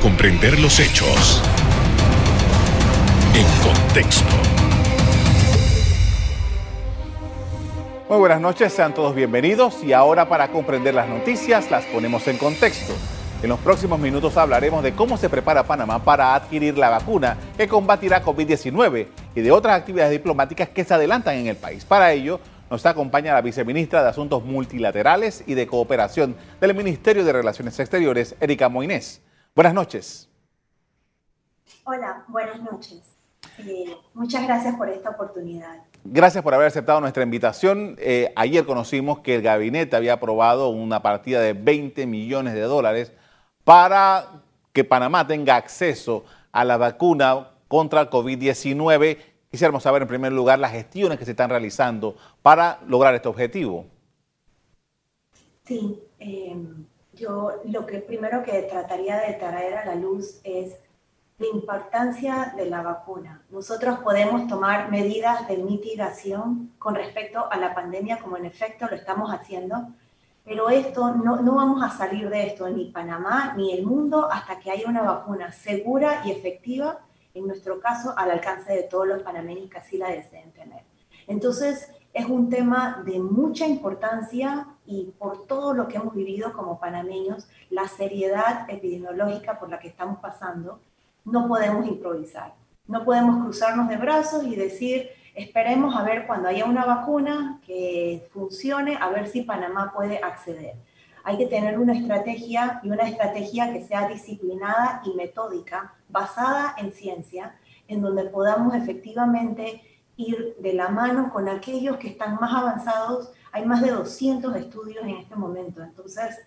comprender los hechos en contexto. Muy buenas noches, sean todos bienvenidos y ahora para comprender las noticias las ponemos en contexto. En los próximos minutos hablaremos de cómo se prepara Panamá para adquirir la vacuna que combatirá COVID-19 y de otras actividades diplomáticas que se adelantan en el país. Para ello, nos acompaña la viceministra de Asuntos Multilaterales y de Cooperación del Ministerio de Relaciones Exteriores, Erika Moinés. Buenas noches. Hola, buenas noches. Eh, muchas gracias por esta oportunidad. Gracias por haber aceptado nuestra invitación. Eh, ayer conocimos que el gabinete había aprobado una partida de 20 millones de dólares para que Panamá tenga acceso a la vacuna contra el COVID-19. Quisiéramos saber en primer lugar las gestiones que se están realizando para lograr este objetivo. Sí, eh, yo lo que primero que trataría de traer a la luz es la importancia de la vacuna. Nosotros podemos tomar medidas de mitigación con respecto a la pandemia, como en efecto lo estamos haciendo, pero esto no, no, vamos a salir de esto, ni Panamá ni el mundo, hasta que haya una vacuna segura y efectiva, en nuestro caso, al alcance de todos los panameños que así la deseen tener. Entonces, es un tema de mucha importancia y por todo lo que hemos vivido como panameños, la seriedad epidemiológica por la que estamos pasando, no podemos improvisar. No podemos cruzarnos de brazos y decir, Esperemos a ver cuando haya una vacuna que funcione, a ver si Panamá puede acceder. Hay que tener una estrategia y una estrategia que sea disciplinada y metódica, basada en ciencia, en donde podamos efectivamente ir de la mano con aquellos que están más avanzados. Hay más de 200 estudios en este momento. Entonces,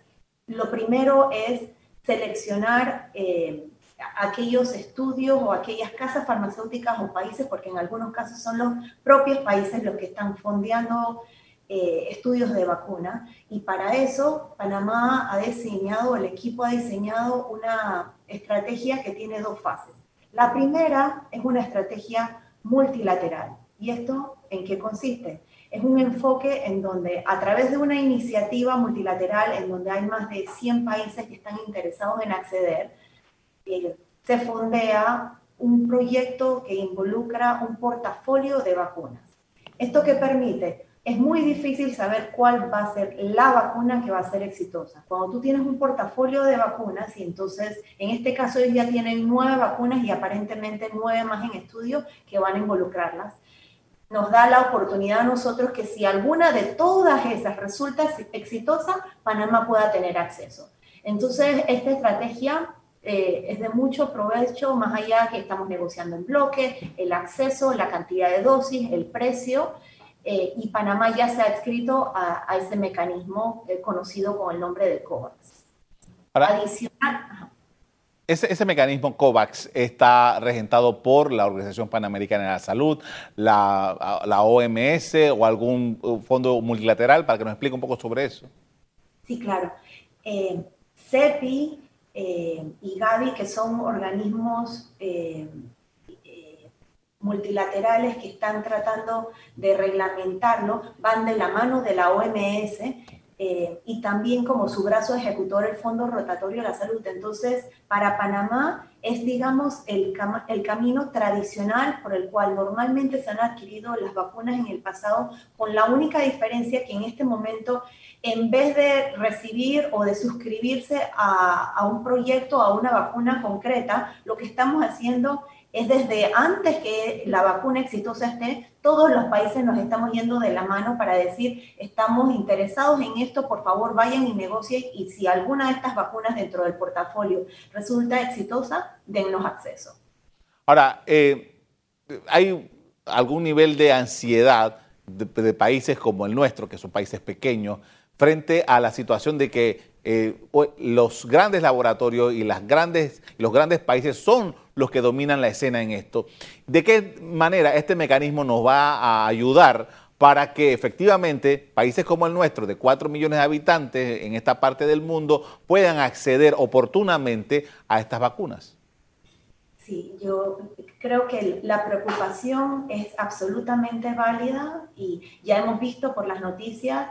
lo primero es seleccionar eh, aquellos estudios o aquellas casas farmacéuticas o países, porque en algunos casos son los propios países los que están fondeando eh, estudios de vacuna. Y para eso, Panamá ha diseñado, el equipo ha diseñado una estrategia que tiene dos fases. La primera es una estrategia multilateral. ¿Y esto en qué consiste? Es un enfoque en donde a través de una iniciativa multilateral en donde hay más de 100 países que están interesados en acceder, se fondea un proyecto que involucra un portafolio de vacunas. ¿Esto qué permite? Es muy difícil saber cuál va a ser la vacuna que va a ser exitosa. Cuando tú tienes un portafolio de vacunas y entonces, en este caso ellos ya tienen nueve vacunas y aparentemente nueve más en estudio que van a involucrarlas, nos da la oportunidad a nosotros que si alguna de todas esas resulta exitosa, Panamá pueda tener acceso. Entonces, esta estrategia eh, es de mucho provecho, más allá que estamos negociando en bloque, el acceso, la cantidad de dosis, el precio, eh, y Panamá ya se ha adscrito a, ese mecanismo eh, conocido con el nombre de COVAX. Adicional. Ese, mecanismo COVAX está regentado por la Organización Panamericana de la Salud, la, OMS o algún fondo multilateral, para que nos explique un poco sobre eso. Sí, claro. CEPI eh, y Gavi, que son organismos eh, eh, multilaterales que están tratando de reglamentarlo, van de la mano de la OMS y también como su brazo ejecutor el Fondo Rotatorio de la Salud. Entonces, para Panamá es, digamos, el, el camino tradicional por el cual normalmente se han adquirido las vacunas en el pasado, con la única diferencia que en este momento en vez de recibir o de suscribirse a, un proyecto, a una vacuna concreta, lo que estamos haciendo es desde antes que la vacuna exitosa esté, todos los países nos estamos yendo de la mano para decir, estamos interesados en esto, por favor vayan y negocien y si alguna de estas vacunas dentro del portafolio resulta exitosa, dennos acceso. Ahora, eh, ¿hay algún nivel de ansiedad de países como el nuestro, que son países pequeños, frente a la situación de que eh, los grandes laboratorios y las grandes, los grandes países son los que dominan la escena en esto. ¿De qué manera este mecanismo nos va a ayudar para que efectivamente países como el nuestro, de 4 millones de habitantes en esta parte del mundo, puedan acceder oportunamente a estas vacunas? Sí, yo creo que la preocupación es absolutamente válida y ya hemos visto por las noticias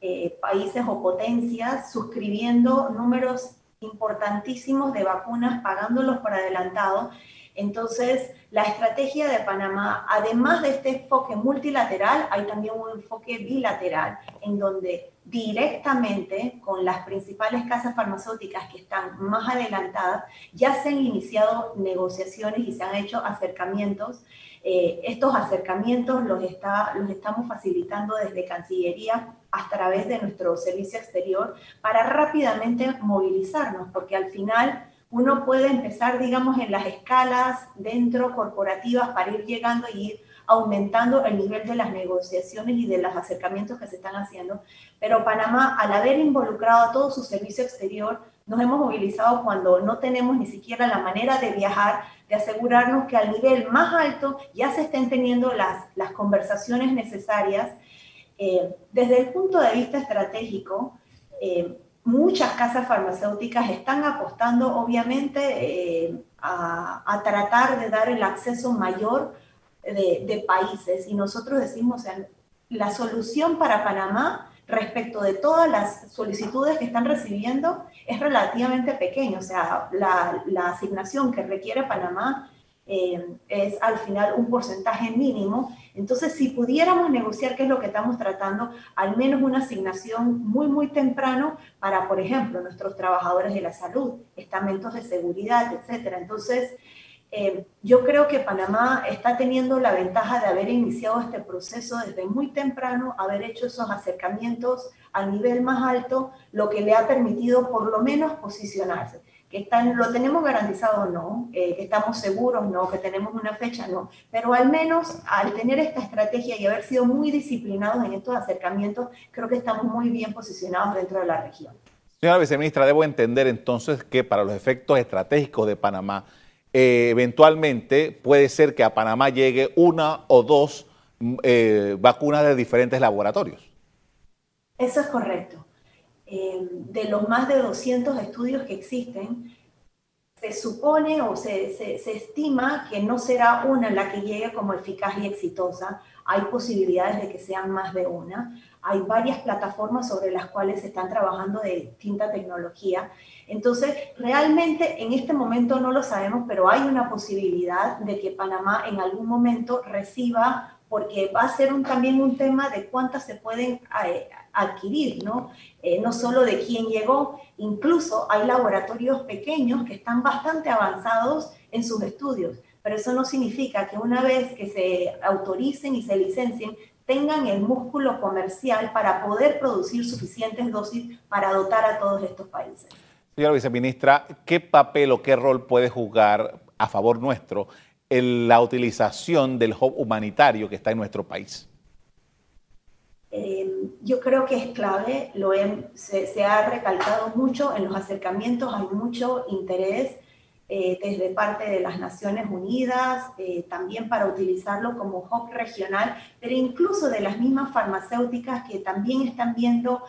eh, países o potencias suscribiendo números importantísimos de vacunas pagándolos por adelantado. Entonces, la estrategia de Panamá, además de este enfoque multilateral, hay también un enfoque bilateral, en donde directamente con las principales casas farmacéuticas que están más adelantadas, ya se han iniciado negociaciones y se han hecho acercamientos. Eh, estos acercamientos los, está, los estamos facilitando desde Cancillería a través de nuestro servicio exterior para rápidamente movilizarnos, porque al final uno puede empezar, digamos, en las escalas dentro corporativas para ir llegando y ir aumentando el nivel de las negociaciones y de los acercamientos que se están haciendo. Pero Panamá, al haber involucrado a todo su servicio exterior, nos hemos movilizado cuando no tenemos ni siquiera la manera de viajar, de asegurarnos que al nivel más alto ya se estén teniendo las, las conversaciones necesarias. Eh, desde el punto de vista estratégico, eh, muchas casas farmacéuticas están apostando obviamente eh, a, tratar de dar el acceso mayor de, países. Y nosotros decimos, o la solución para Panamá respecto de todas las solicitudes que están recibiendo es relativamente pequeña, o sea, la, la asignación que requiere Panamá eh, es al final un porcentaje mínimo. Entonces, si pudiéramos negociar, qué es lo que estamos tratando, al menos una asignación muy, muy temprano para, por ejemplo, nuestros trabajadores de la salud, estamentos de seguridad, etcétera. Entonces, eh, yo creo que Panamá está teniendo la ventaja de haber iniciado este proceso desde muy temprano, haber hecho esos acercamientos al nivel más alto, lo que le ha permitido por lo menos posicionarse que están, lo tenemos garantizado no, eh, que estamos seguros no, que tenemos una fecha no, pero al menos al tener esta estrategia y haber sido muy disciplinados en estos acercamientos, creo que estamos muy bien posicionados dentro de la región. Señora viceministra, debo entender entonces que para los efectos estratégicos de Panamá, eh, eventualmente puede ser que a Panamá llegue una o dos mm, eh, vacunas de diferentes laboratorios. Eso es correcto. Eh, de los más de 200 estudios que existen, se supone o se, se, estima que no será una la que llegue como eficaz y exitosa. Hay posibilidades de que sean más de una. Hay varias plataformas sobre las cuales se están trabajando de distinta tecnología. Entonces, realmente en este momento no lo sabemos, pero hay una posibilidad de que Panamá en algún momento reciba porque va a ser también un tema de cuántas se pueden eh, adquirir, ¿no? Eh, no solo de quién llegó, incluso hay laboratorios pequeños que están bastante avanzados en sus estudios, pero eso no significa que una vez que se autoricen y se licencien, tengan el músculo comercial para poder producir suficientes dosis para dotar a todos estos países. Señora viceministra, ¿qué papel o qué rol puede jugar a favor nuestro en la utilización del hub humanitario que está en nuestro país? Eh, yo creo que es clave, lo se, ha recalcado mucho en los acercamientos, hay mucho interés eh, desde parte de las Naciones Unidas, eh, también para utilizarlo como hub regional, pero incluso de las mismas farmacéuticas que también están viendo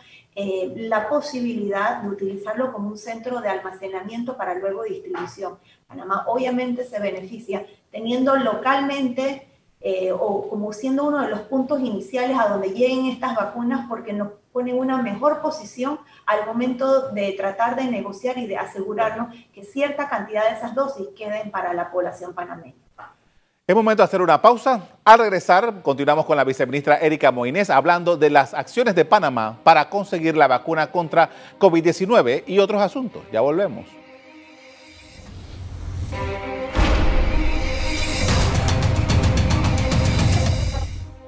la posibilidad de utilizarlo como un centro de almacenamiento para luego distribución. Panamá obviamente se beneficia teniendo localmente eh, o como siendo uno de los puntos iniciales a donde lleguen estas vacunas porque nos pone una mejor posición al momento de tratar de negociar y de asegurarnos que cierta cantidad de esas dosis queden para la población panameña. Es momento de hacer una pausa. Al regresar, continuamos con la viceministra Erika Moines hablando de las acciones de Panamá para conseguir la vacuna contra COVID-19 y otros asuntos. Ya volvemos.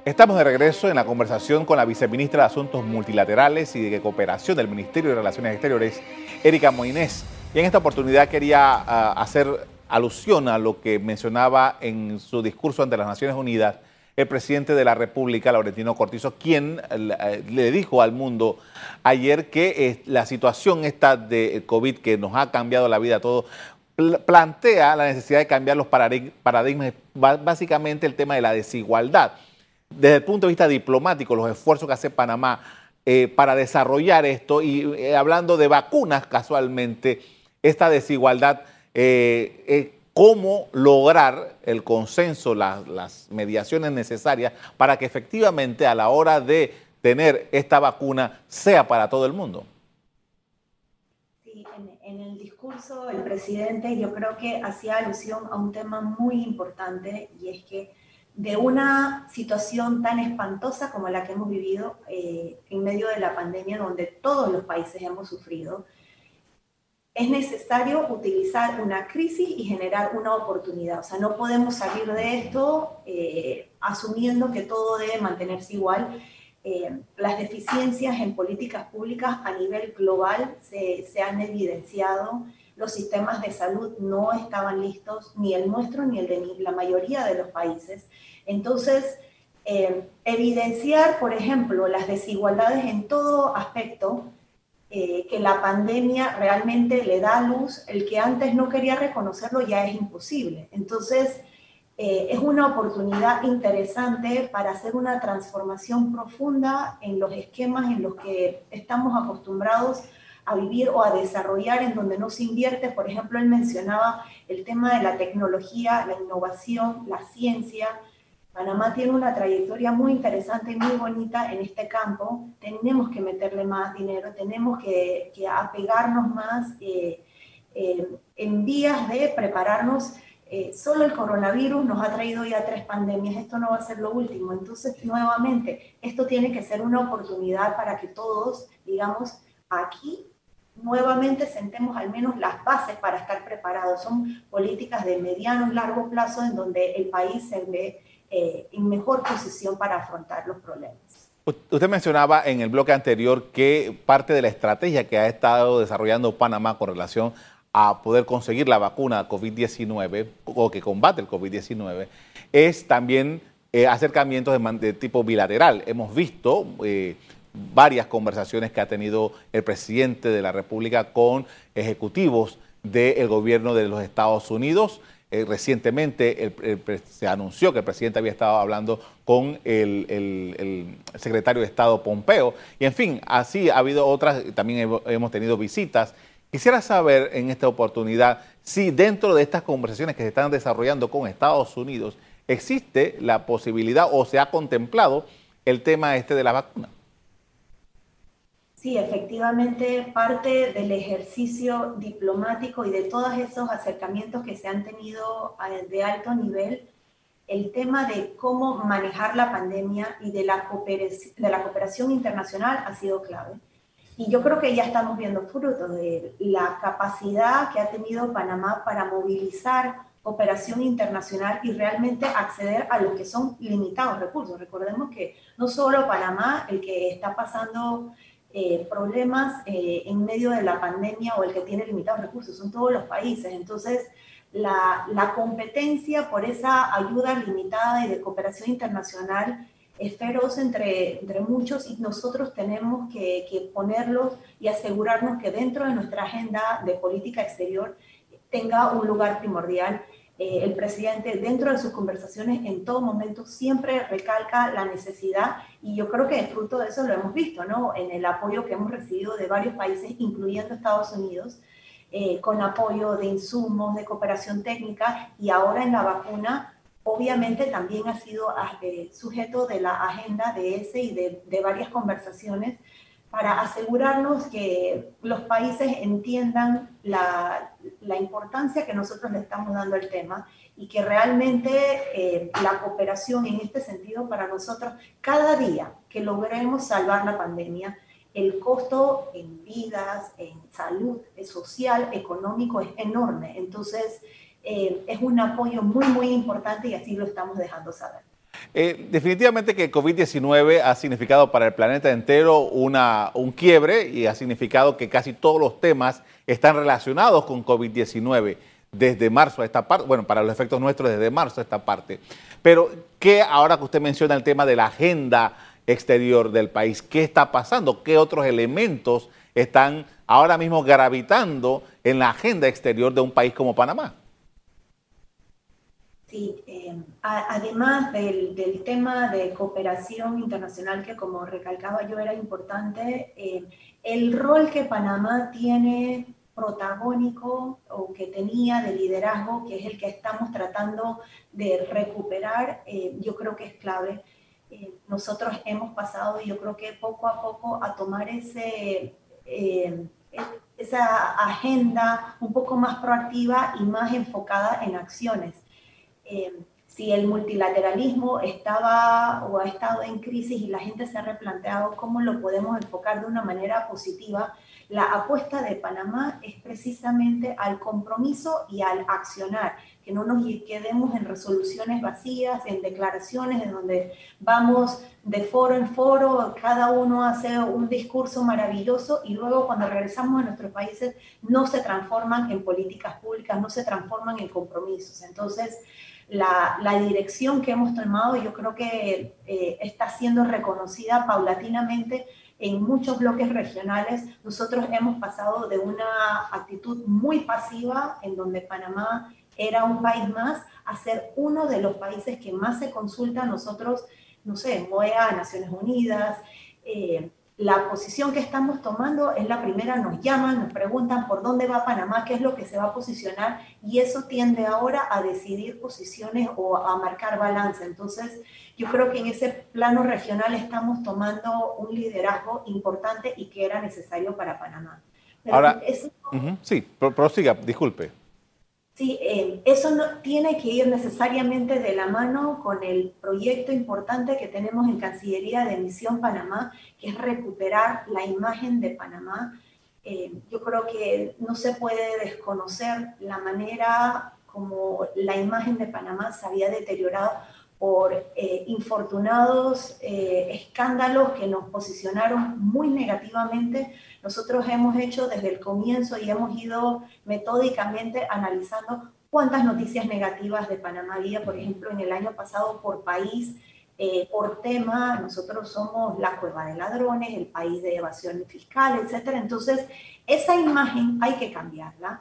Estamos de regreso en la conversación con la viceministra de Asuntos Multilaterales y de Cooperación del Ministerio de Relaciones Exteriores, Erika Moinés. Y en esta oportunidad quería ah, hacer alusión a lo que mencionaba en su discurso ante las Naciones Unidas el presidente de la República, Laurentino Cortizo, quien eh, le dijo al mundo ayer que eh, la situación esta de COVID que nos ha cambiado la vida a todos plantea la necesidad de cambiar los paradigmas, básicamente el tema de la desigualdad desde el punto de vista diplomático, los esfuerzos que hace Panamá eh, para desarrollar esto y eh, hablando de vacunas casualmente, esta desigualdad, eh, cómo lograr el consenso, las mediaciones necesarias para que efectivamente a la hora de tener esta vacuna sea para todo el mundo. Sí, en, el discurso el presidente yo creo que hacía alusión a un tema muy importante y es que de una situación tan espantosa como la que hemos vivido eh, en medio de la pandemia, donde todos los países hemos sufrido, es necesario utilizar una crisis y generar una oportunidad. O sea, no podemos salir de esto eh, asumiendo que todo debe mantenerse igual. Eh, las deficiencias en políticas públicas a nivel global se, se, han evidenciado. Los sistemas de salud no estaban listos, ni el nuestro ni el de la mayoría de los países. Entonces, eh, evidenciar, por ejemplo, las desigualdades en todo aspecto, eh, que la pandemia realmente le da luz, el que antes no quería reconocerlo ya es imposible. Entonces, eh, es una oportunidad interesante para hacer una transformación profunda en los esquemas en los que estamos acostumbrados a vivir o a desarrollar en donde no se invierte. Por ejemplo, él mencionaba el tema de la tecnología, la innovación, la ciencia, Panamá tiene una trayectoria muy interesante y muy bonita en este campo. Tenemos que meterle más dinero, tenemos que, apegarnos más eh, eh, en vías de prepararnos. Eh, solo el coronavirus nos ha traído ya tres pandemias, esto no va a ser lo último. Entonces, nuevamente, esto tiene que ser una oportunidad para que todos, digamos, aquí nuevamente sentemos al menos las bases para estar preparados. Son políticas de mediano y largo plazo en donde el país se ve eh, en mejor posición para afrontar los problemas. Usted mencionaba en el bloque anterior que parte de la estrategia que ha estado desarrollando Panamá con relación a poder conseguir la vacuna COVID-19 o que combate el COVID-19 es también eh, acercamientos de, tipo bilateral. Hemos visto eh, varias conversaciones que ha tenido el presidente de la República con ejecutivos del gobierno de los Estados Unidos eh, recientemente se anunció que el presidente había estado hablando con el, secretario de Estado Pompeo. Y en fin, así ha habido otras, también hemos tenido visitas. Quisiera saber en esta oportunidad si dentro de estas conversaciones que se están desarrollando con Estados Unidos existe la posibilidad o se ha contemplado el tema este de la vacuna. Sí, efectivamente, parte del ejercicio diplomático y de todos esos acercamientos que se han tenido de alto nivel, el tema de cómo manejar la pandemia y de la, cooperación, internacional ha sido clave. Y yo creo que ya estamos viendo frutos de la capacidad que ha tenido Panamá para movilizar cooperación internacional y realmente acceder a lo que son limitados recursos. Recordemos que no solo Panamá, el que está pasando eh, problemas eh, en medio de la pandemia o el que tiene limitados recursos, son todos los países. Entonces, la, la, competencia por esa ayuda limitada y de cooperación internacional es feroz entre, entre muchos y nosotros tenemos que, que ponerlos y asegurarnos que dentro de nuestra agenda de política exterior tenga un lugar primordial eh, el presidente dentro de sus conversaciones en todo momento siempre recalca la necesidad y yo creo que fruto de eso lo hemos visto, ¿no? En el apoyo que hemos recibido de varios países, incluyendo Estados Unidos, eh, con apoyo de insumos, de cooperación técnica y ahora en la vacuna, obviamente también ha sido eh, sujeto de la agenda de ese y de varias conversaciones para asegurarnos que los países entiendan la, importancia que nosotros le estamos dando al tema y que realmente eh, la cooperación en este sentido para nosotros, cada día que logremos salvar la pandemia, el costo en vidas, en salud social, económico es enorme. Entonces, eh, es un apoyo muy, muy importante y así lo estamos dejando saber. Eh, definitivamente que COVID-19 ha significado para el planeta entero una, un quiebre y ha significado que casi todos los temas están relacionados con COVID-19 desde marzo a esta parte, bueno, para los efectos nuestros desde marzo a esta parte. Pero, ¿qué ahora que usted menciona el tema de la agenda exterior del país, qué está pasando? ¿Qué otros elementos están ahora mismo gravitando en la agenda exterior de un país como Panamá? Sí, em, además del, tema de cooperación internacional que como recalcaba yo era importante, em, el rol que Panamá tiene protagónico o que tenía de liderazgo, que es el que estamos tratando de recuperar, em, yo creo que es clave. nosotros hemos pasado, yo creo que poco a poco, a tomar ese, esa agenda un poco más proactiva y más enfocada en acciones. Eh, si el multilateralismo estaba o ha estado en crisis y la gente se ha replanteado cómo lo podemos enfocar de una manera positiva, la apuesta de Panamá es precisamente al compromiso y al accionar, que no nos quedemos en resoluciones vacías, en declaraciones en donde vamos de foro en foro, cada uno hace un discurso maravilloso y luego cuando regresamos a nuestros países no se transforman en políticas públicas, no se transforman en compromisos. Entonces, la, dirección que hemos tomado yo creo que eh, está siendo reconocida paulatinamente en muchos bloques regionales. Nosotros hemos pasado de una actitud muy pasiva en donde Panamá era un país más a ser uno de los países que más se consulta nosotros, no sé, MOEA, Naciones Unidas. Eh, la posición que estamos tomando es la primera, nos llaman, nos preguntan por dónde va Panamá, qué es lo que se va a posicionar y eso tiende ahora a decidir posiciones o a marcar balance. Entonces, yo creo que en ese plano regional estamos tomando un liderazgo importante y que era necesario para Panamá. ahora, sí, prosiga, disculpe. Sí, eh, eso no tiene que ir necesariamente de la mano con el proyecto importante que tenemos en Cancillería de Misión Panamá, que es recuperar la imagen de Panamá. Eh, yo creo que no se puede desconocer la manera como la imagen de Panamá se había deteriorado por eh, infortunados escándalos que nos posicionaron muy negativamente nosotros hemos hecho desde el comienzo y hemos ido metódicamente analizando cuántas noticias negativas de Panamá había, por ejemplo, en el año pasado por país, eh, por tema, nosotros somos la cueva de ladrones, el país de evasión fiscal, etc. Entonces, esa imagen hay que cambiarla.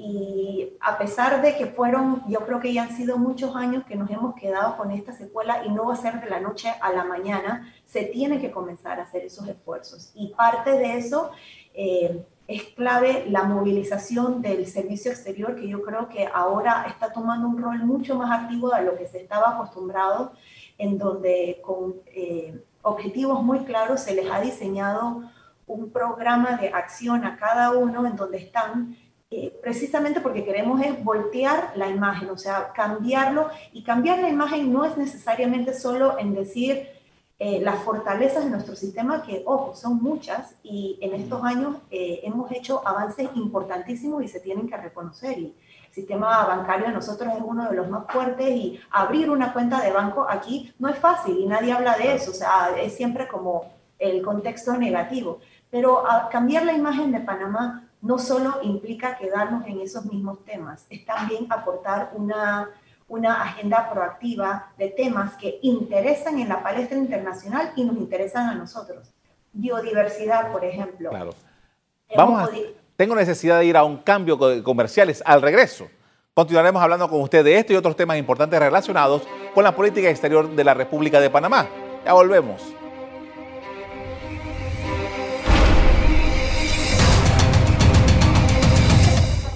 Y a pesar de que fueron, yo creo que ya han sido muchos años que nos hemos quedado con esta secuela y no va a ser de la noche a la mañana, se tiene que comenzar a hacer esos esfuerzos. Y parte de eso eh, es clave la movilización del servicio exterior, que yo creo que ahora está tomando un rol mucho más activo de lo que se estaba acostumbrado, en donde con eh, objetivos muy claros se les ha diseñado un programa de acción a cada uno en donde están eh, precisamente porque queremos es voltear la imagen, o sea, cambiarlo. Y cambiar la imagen no es necesariamente solo en decir eh, las fortalezas de nuestro sistema, que, ojo, son muchas, y en estos años eh, hemos hecho avances importantísimos y se tienen que reconocer. Y el sistema bancario de nosotros es uno de los más fuertes y abrir una cuenta de banco aquí no es fácil y nadie habla de eso, o sea, es siempre como el contexto negativo. Pero cambiar la imagen de Panamá no solo implica quedarnos en esos mismos temas, es también aportar una, una agenda proactiva de temas que interesan en la palestra internacional y nos interesan a nosotros. Biodiversidad, por ejemplo. Claro. Vamos a, tengo necesidad de ir a un cambio de comerciales al regreso. Continuaremos hablando con usted de esto y otros temas importantes relacionados con la política exterior de la República de Panamá. Ya volvemos.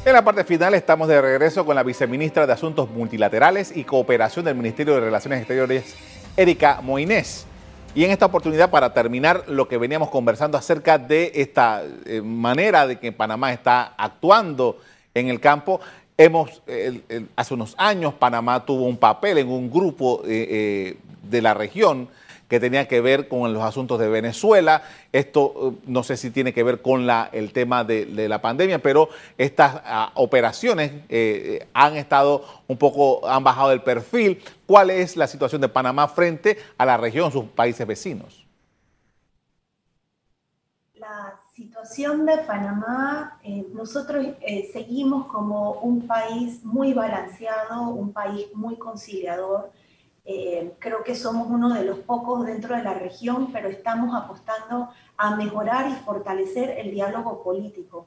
En la parte final estamos de regreso con la viceministra de Asuntos Multilaterales y Cooperación del Ministerio de Relaciones Exteriores, Erika Moinés. Y en esta oportunidad, para terminar lo que veníamos conversando acerca de esta eh, manera de que Panamá está actuando en el campo, hemos, hace unos años Panamá tuvo un papel en un grupo eh, eh, de la región que tenía que ver con los asuntos de Venezuela. Esto eh, no sé si tiene que ver con el tema de, la pandemia, pero estas ah, operaciones eh, han estado un poco, han bajado el perfil. ¿Cuál es la situación de Panamá frente a la región, sus países vecinos? La situación de Panamá, eh, nosotros seguimos como un país muy balanceado, un país muy conciliador eh, creo que somos uno de los pocos dentro de la región, pero estamos apostando a mejorar y fortalecer el diálogo político.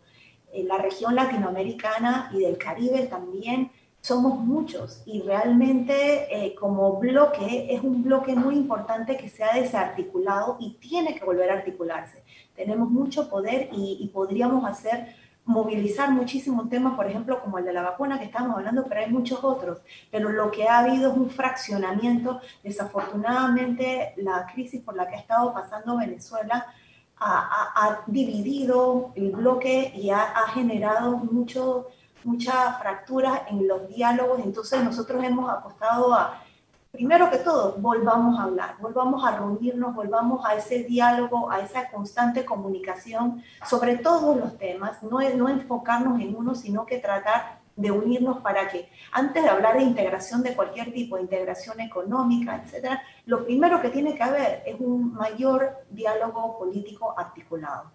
En la región latinoamericana y del Caribe también somos muchos y realmente eh, como bloque es un bloque muy importante que se ha desarticulado y tiene que volver a articularse. Tenemos mucho poder y, y podríamos hacer movilizar muchísimos temas, por ejemplo, como el de la vacuna que estamos hablando, pero hay muchos otros. Pero lo que ha habido es un fraccionamiento. Desafortunadamente, la crisis por la que ha estado pasando Venezuela ha, dividido el bloque y ha, ha generado mucho, mucha fractura en los diálogos. Entonces nosotros hemos apostado a primero que todo, volvamos a hablar, volvamos a reunirnos, volvamos a ese diálogo, a esa constante comunicación sobre todos los temas, no, no enfocarnos en uno, sino que tratar de unirnos para que, antes de hablar de integración de cualquier tipo, integración económica, etcétera, lo primero que tiene que haber es un mayor diálogo político articulado.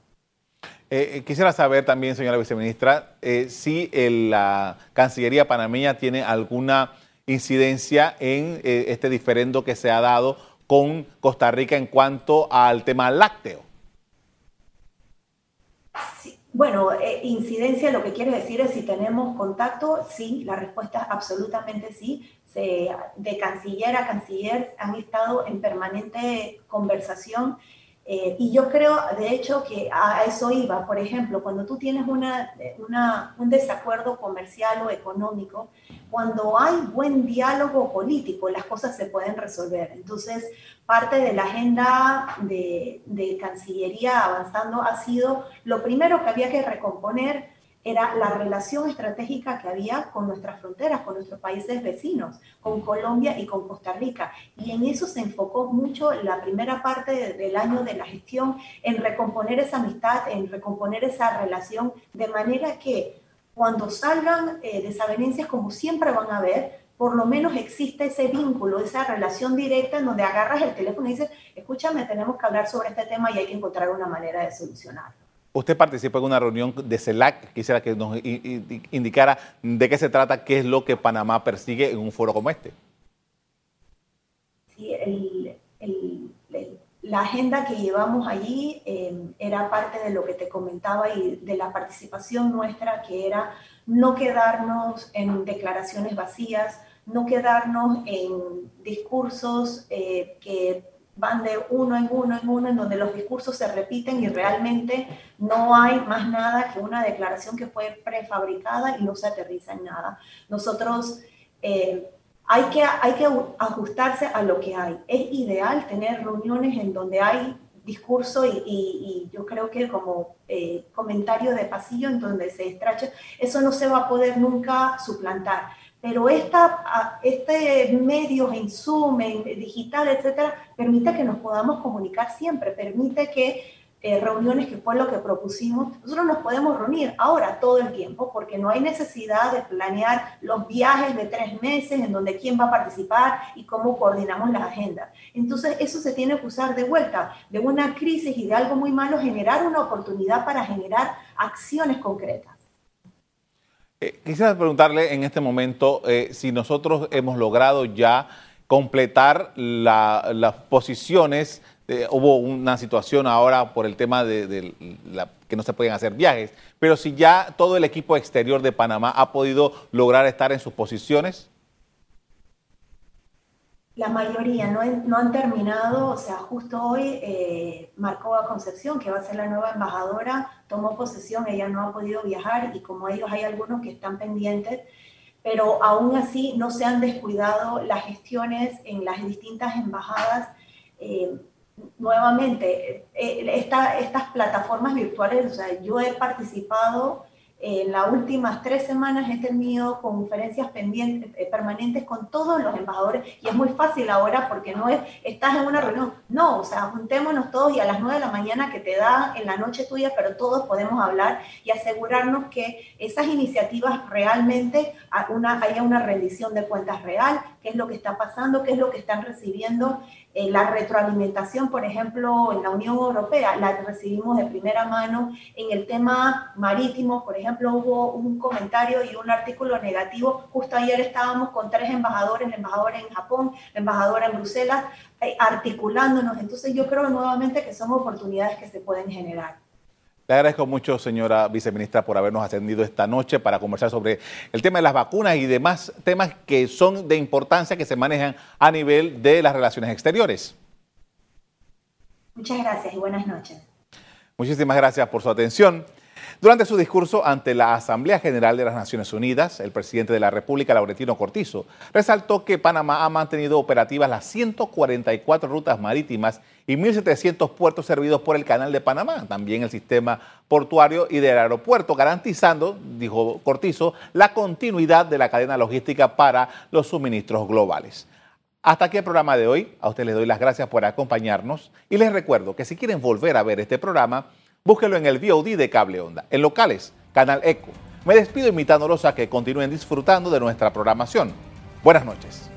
Eh, eh, quisiera saber también, señora viceministra, eh, si la Cancillería panameña tiene alguna incidencia en eh, este diferendo que se ha dado con Costa Rica en cuanto al tema lácteo. Bueno, eh, incidencia lo que quiere decir es si tenemos contacto, sí, la respuesta es absolutamente sí. de canciller a canciller han estado en permanente conversación eh, y yo creo, de hecho, que a eso iba. Por ejemplo, cuando tú tienes una, un desacuerdo comercial o económico, cuando hay buen diálogo político, las cosas se pueden resolver. Entonces, parte de la agenda de, de Cancillería avanzando ha sido lo primero que había que recomponer era la relación estratégica que había con nuestras fronteras, con nuestros países vecinos, con Colombia y con Costa Rica. Y en eso se enfocó mucho la primera parte del año de la gestión, en recomponer esa amistad, en recomponer esa relación, de manera que cuando salgan eh, desavenencias, como siempre van a haber, por lo menos existe ese vínculo, esa relación directa en donde agarras el teléfono y dices, escúchame, tenemos que hablar sobre este tema y hay que encontrar una manera de solucionarlo. Usted participó en una reunión de CELAC, quisiera que nos indicara de qué se trata, qué es lo que Panamá persigue en un foro como este. Sí, la agenda que llevamos allí em, era parte de lo que te comentaba y de la participación nuestra, que era no quedarnos en declaraciones vacías, no quedarnos en discursos eh, que van de uno en uno en uno, en donde los discursos se repiten y realmente no hay más nada que una declaración que fue prefabricada y no se aterriza en nada. Nosotros eh, hay, que, hay que ajustarse a lo que hay. Es ideal tener reuniones en donde hay discurso y, yo creo que como eh, comentario de pasillo en donde se estracha, eso no se va a poder nunca suplantar pero esta, este medio en Zoom, en digital, etcétera, permite que nos podamos comunicar siempre, permite que eh, reuniones, que fue lo que propusimos, nosotros nos podemos reunir ahora todo el tiempo, porque no hay necesidad de planear los viajes de tres meses en donde quién va a participar y cómo coordinamos las agendas. Entonces, eso se tiene que usar de vuelta, de una crisis y de algo muy malo, generar una oportunidad para generar acciones concretas. Eh, quisiera preguntarle en este momento eh, si nosotros hemos logrado ya completar las posiciones. hubo una situación ahora por el tema de, que no se pueden hacer viajes, pero si ya todo el equipo exterior de Panamá ha podido lograr estar en sus posiciones. La mayoría no, no han terminado, o sea, justo hoy eh, Marcova Concepción, que va a ser la nueva embajadora, tomó posesión, ella no ha podido viajar y como ellos hay algunos que están pendientes, pero aún así no se han descuidado las gestiones en las distintas embajadas. Eh, nuevamente, eh, estas plataformas virtuales, o sea, yo he participado en las últimas tres semanas he tenido conferencias pendientes, eh, permanentes con todos los embajadores y es muy fácil ahora porque no es, estás en una reunión, no, o sea, juntémonos todos y a las nueve de la mañana que te da en la noche tuya, pero todos podemos hablar y asegurarnos que esas iniciativas realmente haya una rendición de cuentas real, qué es lo que está pasando, qué es lo que están recibiendo eh, la retroalimentación, por ejemplo, en la Unión Europea, la recibimos de primera mano. En el tema marítimo, por ejemplo, hubo un comentario y un artículo negativo. Justo ayer estábamos con tres embajadores, el embajador en Japón, la embajadora en Bruselas, eh, articulándonos. Entonces yo creo nuevamente que son oportunidades que se pueden generar. Le agradezco mucho, señora viceministra, por habernos atendido esta noche para conversar sobre el tema de las vacunas y demás temas que son de importancia que se manejan a nivel de las relaciones exteriores. Muchas gracias y buenas noches. Muchísimas gracias por su atención. Durante su discurso ante la Asamblea General de las Naciones Unidas, el presidente de la República, Laurentino Cortizo, resaltó que Panamá ha mantenido operativas las 144 rutas marítimas y 1.700 puertos servidos por el Canal de Panamá, también el sistema portuario y del aeropuerto, garantizando, dijo Cortizo, la continuidad de la cadena logística para los suministros globales. Hasta aquí el programa de hoy. A ustedes les doy las gracias por acompañarnos y les recuerdo que si quieren volver a ver este programa, Búsquelo en el VOD de Cable Onda. En locales, Canal Eco. Me despido invitándolos a que continúen disfrutando de nuestra programación. Buenas noches.